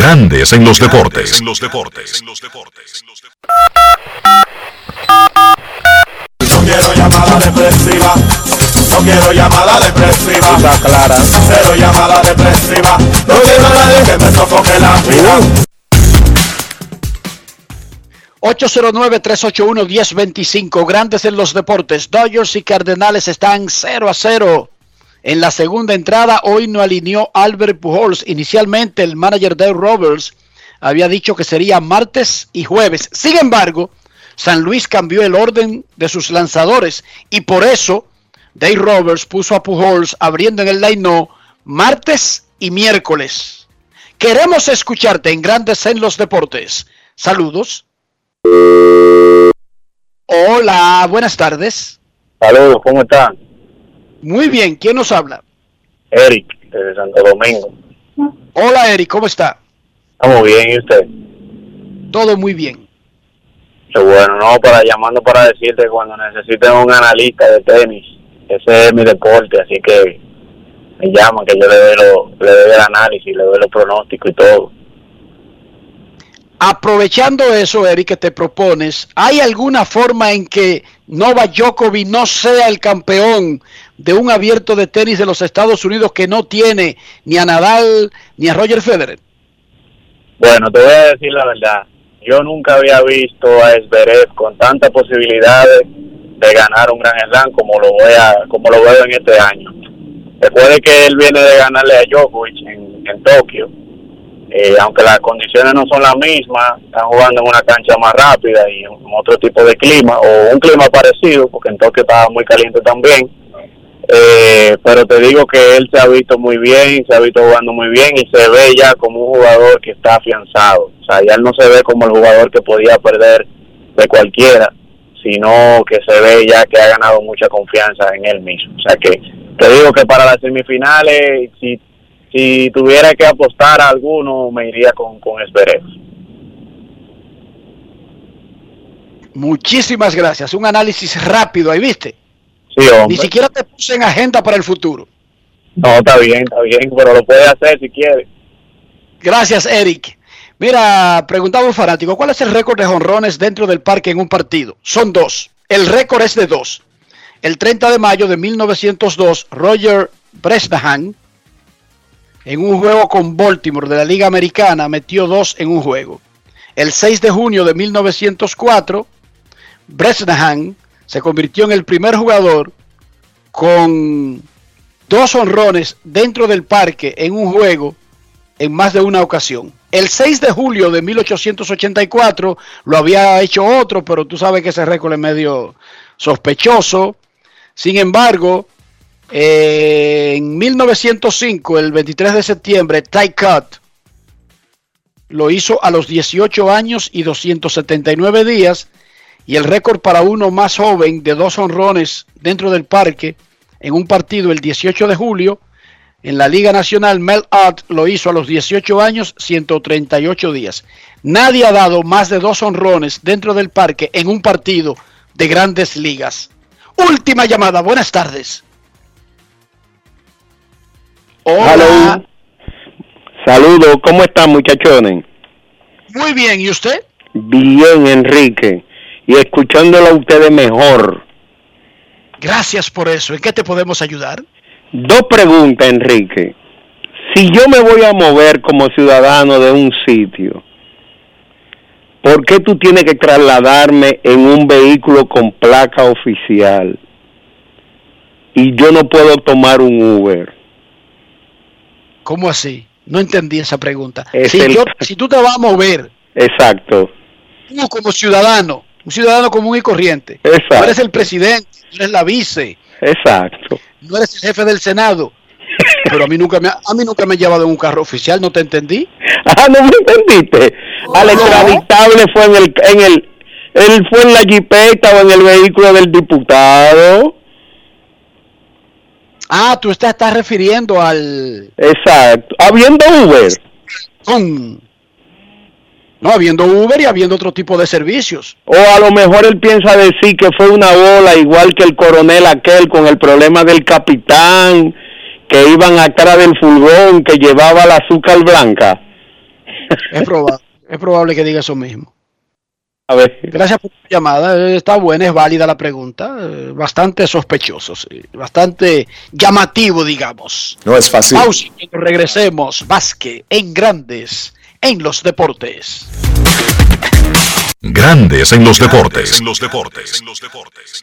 Grandes en los deportes. No quiero llamada depresiva. No quiero llamada depresiva. clara. Cero llamada depresiva. No quiero a nadie que me sofoque la vida. 809-381-1025, grandes en los deportes. Dodgers y Cardenales están 0 a 0. En la segunda entrada, hoy no alineó Albert Pujols. Inicialmente, el manager Dave Roberts había dicho que sería martes y jueves. Sin embargo, San Luis cambió el orden de sus lanzadores y por eso Dave Roberts puso a Pujols abriendo en el line martes y miércoles. Queremos escucharte en Grandes en los Deportes. Saludos. Hola, buenas tardes. Saludos, ¿cómo están? Muy bien, ¿quién nos habla? Eric, desde Santo Domingo. Hola Eric, ¿cómo está? Estamos bien, ¿y usted? Todo muy bien. Bueno, no, para llamando para decirte cuando necesiten un analista de tenis, ese es mi deporte, así que me llaman que yo le doy, lo, le doy el análisis, le doy los pronósticos y todo. Aprovechando eso, Eric, que te propones, ¿hay alguna forma en que Novak Djokovic no sea el campeón de un abierto de tenis de los Estados Unidos que no tiene ni a Nadal ni a Roger Federer? Bueno, te voy a decir la verdad. Yo nunca había visto a Esberev con tantas posibilidades de ganar un Gran Slam como lo voy a, como lo veo en este año. Recuerde que él viene de ganarle a Djokovic en Tokio eh, aunque las condiciones no son las mismas, están jugando en una cancha más rápida y en otro tipo de clima, o un clima parecido, porque en Tokio estaba muy caliente también. Eh, pero te digo que él se ha visto muy bien, se ha visto jugando muy bien y se ve ya como un jugador que está afianzado. O sea, ya él no se ve como el jugador que podía perder de cualquiera, sino que se ve ya que ha ganado mucha confianza en él mismo. O sea que te digo que para las semifinales, si si tuviera que apostar a alguno, me iría con, con Esberev. Muchísimas gracias. Un análisis rápido ahí, ¿viste? Sí, hombre. Ni siquiera te puse en agenda para el futuro. No, está bien, está bien, pero lo puede hacer si quiere. Gracias, Eric. Mira, preguntaba un fanático, ¿cuál es el récord de jonrones dentro del parque en un partido? Son dos. El récord es de dos. El 30 de mayo de 1902, Roger Bresnahan en un juego con Baltimore de la Liga Americana, metió dos en un juego. El 6 de junio de 1904, Bresnahan se convirtió en el primer jugador con dos honrones dentro del parque en un juego en más de una ocasión. El 6 de julio de 1884 lo había hecho otro, pero tú sabes que ese récord es medio sospechoso. Sin embargo, en 1905, el 23 de septiembre, Ty Cut lo hizo a los 18 años y 279 días. Y el récord para uno más joven de dos honrones dentro del parque en un partido el 18 de julio en la Liga Nacional, Mel Art lo hizo a los 18 años, 138 días. Nadie ha dado más de dos honrones dentro del parque en un partido de grandes ligas. Última llamada, buenas tardes. Hola. Saludos, ¿cómo están muchachones? Muy bien, ¿y usted? Bien, Enrique. Y escuchándolo a ustedes mejor. Gracias por eso. ¿En qué te podemos ayudar? Dos preguntas, Enrique. Si yo me voy a mover como ciudadano de un sitio, ¿por qué tú tienes que trasladarme en un vehículo con placa oficial? Y yo no puedo tomar un Uber. ¿Cómo así? No entendí esa pregunta. Si, yo, si, tú te vas a mover. Exacto. Tú como ciudadano, un ciudadano común y corriente. Exacto. No eres el presidente, no eres la vice. Exacto. No eres el jefe del Senado. Pero a mí nunca me a mí nunca me ha llevado en un carro oficial, ¿no te entendí? Ah, no me entendiste. Al extraditable fue en el en el él fue en la jipeta o en el vehículo del diputado. Ah, tú te estás refiriendo al... Exacto. Habiendo Uber. No, habiendo Uber y habiendo otro tipo de servicios. O a lo mejor él piensa decir que fue una bola igual que el coronel aquel con el problema del capitán, que iban atrás del furgón que llevaba la azúcar blanca. Es probable, es probable que diga eso mismo. A ver. Gracias por tu llamada. Está buena, es válida la pregunta. Bastante sospechoso, sí. bastante llamativo, digamos. No es fácil. Pausa, regresemos. Vázquez en grandes en los deportes. Grandes en los deportes. En los deportes. En los deportes.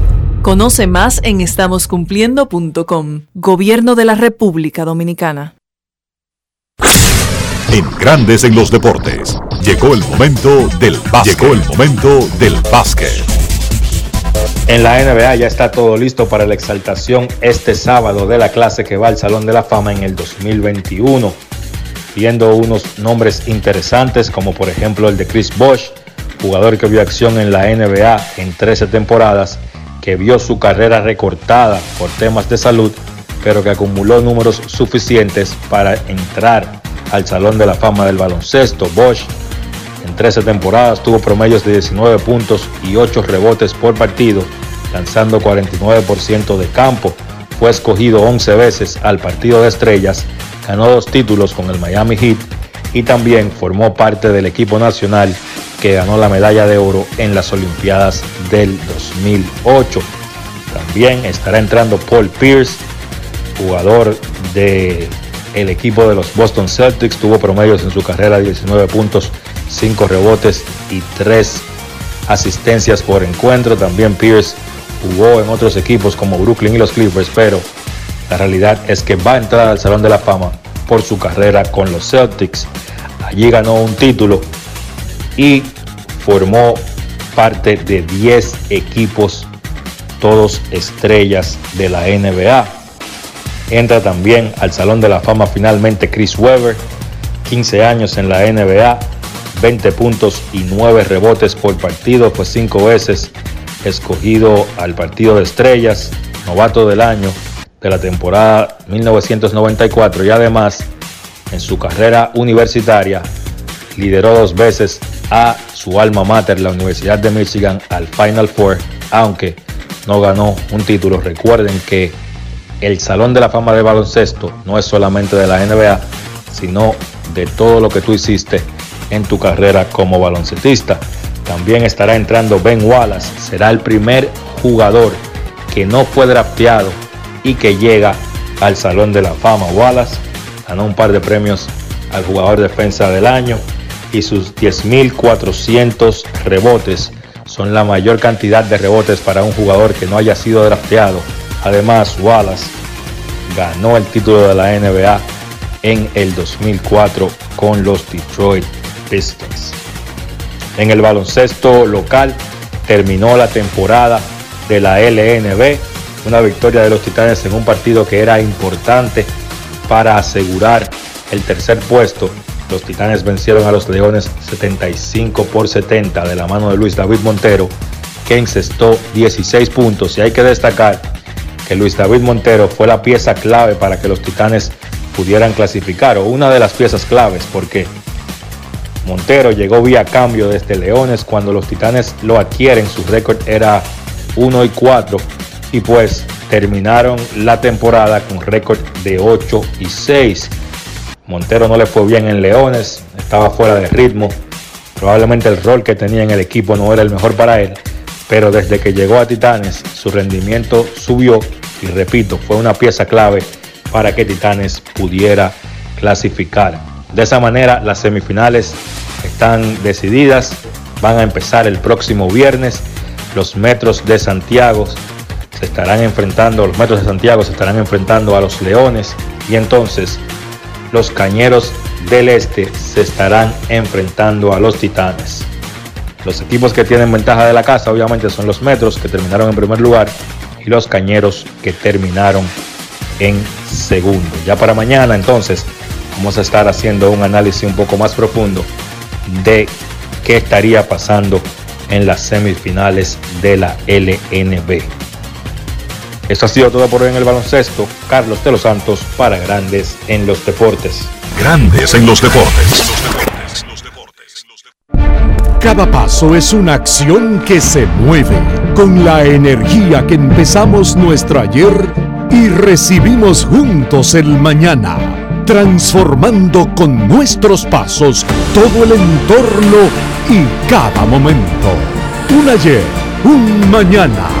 Conoce más en estamoscumpliendo.com. Gobierno de la República Dominicana. En Grandes en los Deportes. Llegó el momento del básquet. Llegó el momento del básquet. En la NBA ya está todo listo para la exaltación este sábado de la clase que va al Salón de la Fama en el 2021. Viendo unos nombres interesantes como por ejemplo el de Chris Bosh, jugador que vio acción en la NBA en 13 temporadas que vio su carrera recortada por temas de salud, pero que acumuló números suficientes para entrar al Salón de la Fama del Baloncesto. Bosch en 13 temporadas tuvo promedios de 19 puntos y 8 rebotes por partido, lanzando 49% de campo. Fue escogido 11 veces al partido de estrellas, ganó dos títulos con el Miami Heat y también formó parte del equipo nacional que ganó la medalla de oro en las Olimpiadas del 2008. También estará entrando Paul Pierce, jugador del el equipo de los Boston Celtics, tuvo promedios en su carrera de 19 puntos, 5 rebotes y 3 asistencias por encuentro. También Pierce jugó en otros equipos como Brooklyn y los Clippers, pero la realidad es que va a entrar al Salón de la Fama por su carrera con los Celtics. Allí ganó un título y formó parte de 10 equipos, todos estrellas de la NBA. Entra también al Salón de la Fama finalmente Chris Webber, 15 años en la NBA, 20 puntos y 9 rebotes por partido, fue 5 veces escogido al partido de estrellas, novato del año de la temporada 1994 y además en su carrera universitaria lideró dos veces a su alma mater, la Universidad de Michigan, al Final Four, aunque no ganó un título. Recuerden que el Salón de la Fama de Baloncesto no es solamente de la NBA, sino de todo lo que tú hiciste en tu carrera como baloncetista. También estará entrando Ben Wallace, será el primer jugador que no fue drafteado y que llega al Salón de la Fama. Wallace ganó un par de premios al jugador defensa del año y sus 10.400 rebotes son la mayor cantidad de rebotes para un jugador que no haya sido drafteado. Además, Wallace ganó el título de la NBA en el 2004 con los Detroit Pistons. En el baloncesto local terminó la temporada de la LNB, una victoria de los Titanes en un partido que era importante para asegurar el tercer puesto. Los Titanes vencieron a los Leones 75 por 70 de la mano de Luis David Montero, que encestó 16 puntos. Y hay que destacar que Luis David Montero fue la pieza clave para que los Titanes pudieran clasificar, o una de las piezas claves, porque Montero llegó vía cambio desde Leones cuando los Titanes lo adquieren, su récord era 1 y 4 y pues terminaron la temporada con récord de 8 y 6. Montero no le fue bien en Leones, estaba fuera de ritmo, probablemente el rol que tenía en el equipo no era el mejor para él, pero desde que llegó a Titanes su rendimiento subió y repito, fue una pieza clave para que Titanes pudiera clasificar. De esa manera las semifinales están decididas, van a empezar el próximo viernes. Los Metros de Santiago se estarán enfrentando, los Metros de Santiago se estarán enfrentando a los Leones y entonces los Cañeros del Este se estarán enfrentando a los Titanes. Los equipos que tienen ventaja de la casa obviamente son los Metros que terminaron en primer lugar y los Cañeros que terminaron en segundo. Ya para mañana entonces vamos a estar haciendo un análisis un poco más profundo de qué estaría pasando en las semifinales de la LNB. Esto ha sido todo por hoy en el baloncesto. Carlos de los Santos para Grandes en los Deportes. Grandes en los Deportes. Cada paso es una acción que se mueve con la energía que empezamos nuestro ayer y recibimos juntos el mañana, transformando con nuestros pasos todo el entorno y cada momento. Un ayer, un mañana,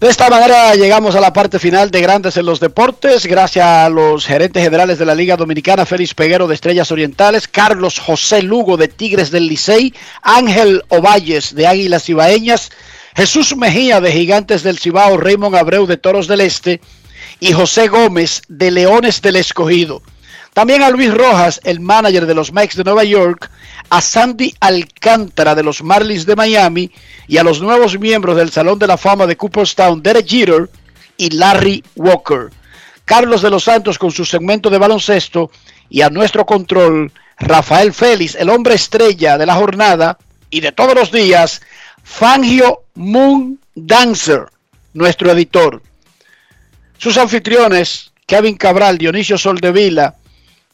De esta manera llegamos a la parte final de Grandes en los Deportes. Gracias a los gerentes generales de la Liga Dominicana, Félix Peguero de Estrellas Orientales, Carlos José Lugo de Tigres del Licey, Ángel Ovalles de Águilas Cibaeñas, Jesús Mejía de Gigantes del Cibao, Raymond Abreu de Toros del Este y José Gómez de Leones del Escogido. También a Luis Rojas, el manager de los Mets de Nueva York, a Sandy Alcántara de los Marlins de Miami y a los nuevos miembros del Salón de la Fama de Cooperstown, Derek Jeter y Larry Walker. Carlos de los Santos con su segmento de baloncesto y a nuestro control, Rafael Félix, el hombre estrella de la jornada y de todos los días, Fangio Moon Dancer, nuestro editor. Sus anfitriones, Kevin Cabral, Dionisio Soldevila,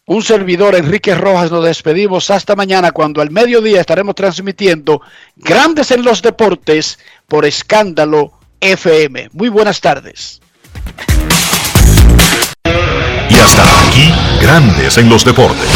un servidor Enrique Rojas, nos despedimos hasta mañana cuando al mediodía estaremos transmitiendo Grandes en los Deportes por Escándalo FM. Muy buenas tardes. Y hasta aquí, Grandes en los Deportes.